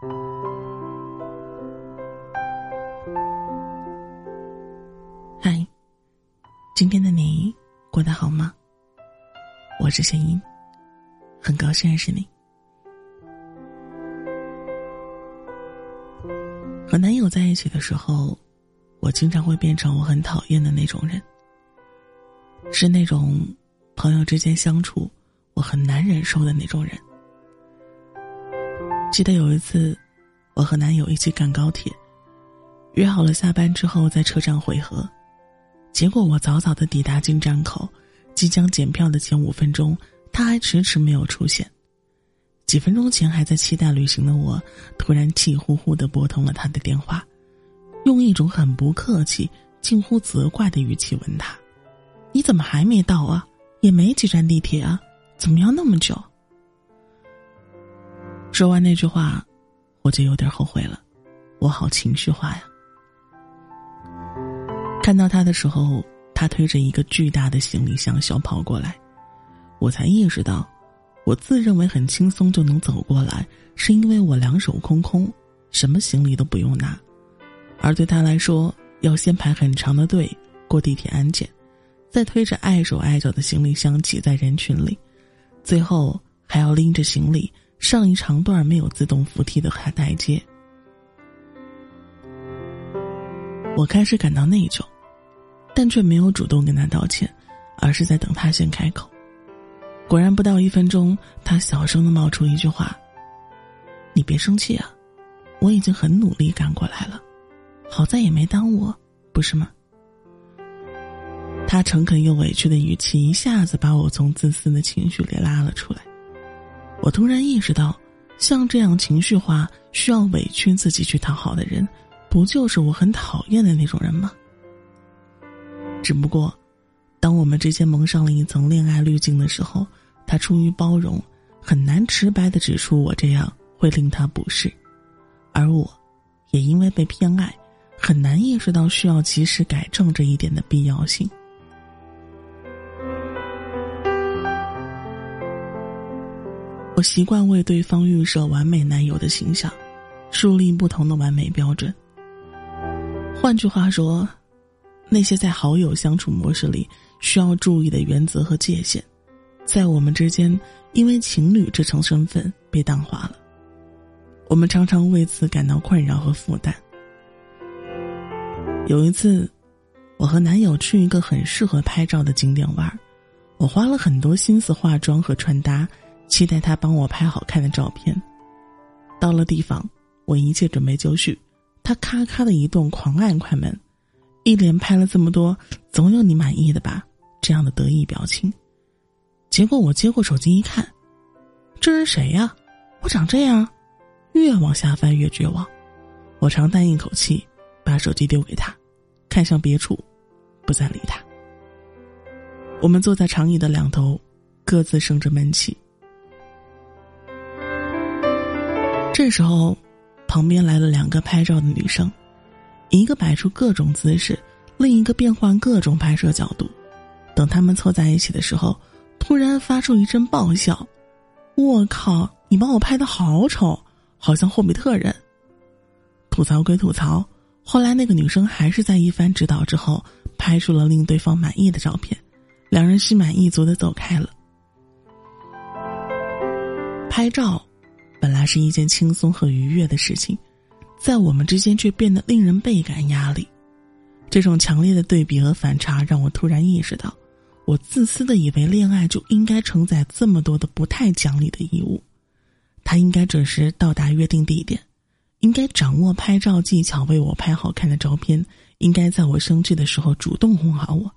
嗨，今天的你过得好吗？我是声音，很高兴认识你。和男友在一起的时候，我经常会变成我很讨厌的那种人，是那种朋友之间相处我很难忍受的那种人。记得有一次，我和男友一起赶高铁，约好了下班之后在车站会合。结果我早早的抵达进站口，即将检票的前五分钟，他还迟迟没有出现。几分钟前还在期待旅行的我，突然气呼呼的拨通了他的电话，用一种很不客气、近乎责怪的语气问他：“你怎么还没到啊？也没几站地铁啊，怎么要那么久？”说完那句话，我就有点后悔了，我好情绪化呀。看到他的时候，他推着一个巨大的行李箱小跑过来，我才意识到，我自认为很轻松就能走过来，是因为我两手空空，什么行李都不用拿，而对他来说，要先排很长的队过地铁安检，再推着碍手碍脚的行李箱挤在人群里，最后还要拎着行李上一长段没有自动扶梯的台台阶。我开始感到内疚。但却没有主动跟他道歉，而是在等他先开口。果然不到一分钟，他小声的冒出一句话：“你别生气啊，我已经很努力赶过来了，好在也没耽误，不是吗？”他诚恳又委屈的语气一下子把我从自私的情绪里拉了出来。我突然意识到，像这样情绪化、需要委屈自己去讨好的人，不就是我很讨厌的那种人吗？只不过，当我们之间蒙上了一层恋爱滤镜的时候，他出于包容，很难直白的指出我这样会令他不适，而我，也因为被偏爱，很难意识到需要及时改正这一点的必要性。我习惯为对方预设完美男友的形象，树立不同的完美标准。换句话说。那些在好友相处模式里需要注意的原则和界限，在我们之间因为情侣这层身份被淡化了。我们常常为此感到困扰和负担。有一次，我和男友去一个很适合拍照的景点玩，我花了很多心思化妆和穿搭，期待他帮我拍好看的照片。到了地方，我一切准备就绪，他咔咔的一顿狂按快门。一连拍了这么多，总有你满意的吧？这样的得意表情。结果我接过手机一看，这是谁呀？我长这样？越往下翻越绝望。我长叹一口气，把手机丢给他，看向别处，不再理他。我们坐在长椅的两头，各自生着闷气。这时候，旁边来了两个拍照的女生。一个摆出各种姿势，另一个变换各种拍摄角度。等他们凑在一起的时候，突然发出一阵爆笑：“我靠，你把我拍的好丑，好像霍比特人。”吐槽归吐槽，后来那个女生还是在一番指导之后，拍出了令对方满意的照片，两人心满意足的走开了。拍照，本来是一件轻松和愉悦的事情。在我们之间却变得令人倍感压力，这种强烈的对比和反差让我突然意识到，我自私的以为恋爱就应该承载这么多的不太讲理的义务，他应该准时到达约定地点，应该掌握拍照技巧为我拍好看的照片，应该在我生气的时候主动哄好我，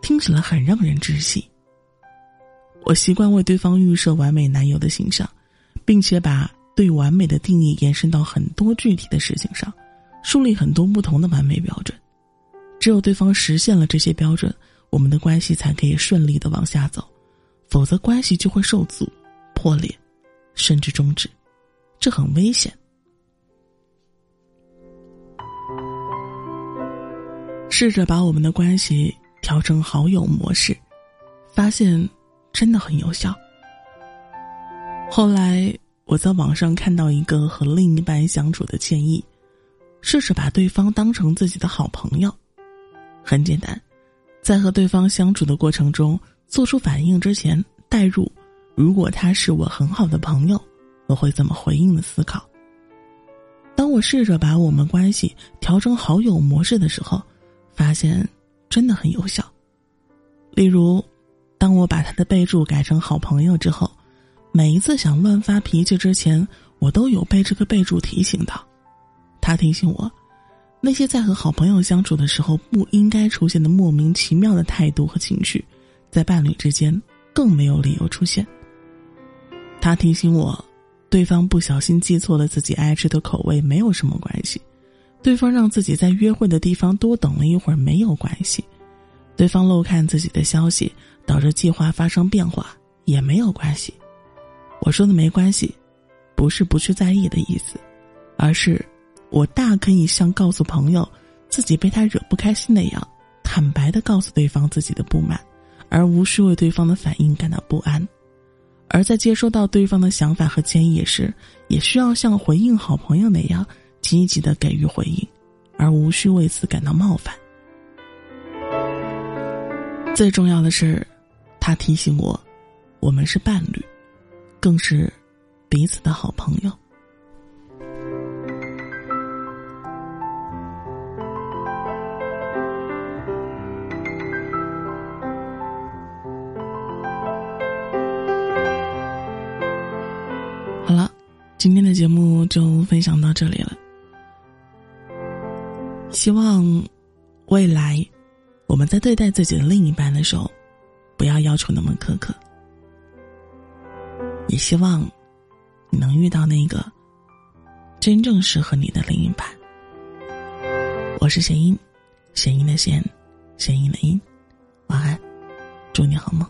听起来很让人窒息。我习惯为对方预设完美男友的形象，并且把。对完美的定义延伸到很多具体的事情上，树立很多不同的完美标准。只有对方实现了这些标准，我们的关系才可以顺利的往下走，否则关系就会受阻、破裂，甚至终止，这很危险。试着把我们的关系调成好友模式，发现真的很有效。后来。我在网上看到一个和另一半相处的建议：试着把对方当成自己的好朋友。很简单，在和对方相处的过程中，做出反应之前，代入如果他是我很好的朋友，我会怎么回应的思考。当我试着把我们关系调成好友模式的时候，发现真的很有效。例如，当我把他的备注改成好朋友之后。每一次想乱发脾气之前，我都有被这个备注提醒到。他提醒我，那些在和好朋友相处的时候不应该出现的莫名其妙的态度和情绪，在伴侣之间更没有理由出现。他提醒我，对方不小心记错了自己爱吃的口味没有什么关系，对方让自己在约会的地方多等了一会儿没有关系，对方漏看自己的消息导致计划发生变化也没有关系。我说的没关系，不是不去在意的意思，而是我大可以像告诉朋友自己被他惹不开心那样，坦白的告诉对方自己的不满，而无需为对方的反应感到不安。而在接收到对方的想法和建议时，也需要像回应好朋友那样积极的给予回应，而无需为此感到冒犯。最重要的是，他提醒我，我们是伴侣。更是彼此的好朋友。好了，今天的节目就分享到这里了。希望未来我们在对待自己的另一半的时候，不要要求那么苛刻。也希望你能遇到那个真正适合你的另一半。我是弦音，弦音的弦，弦音的音。晚安，祝你好梦。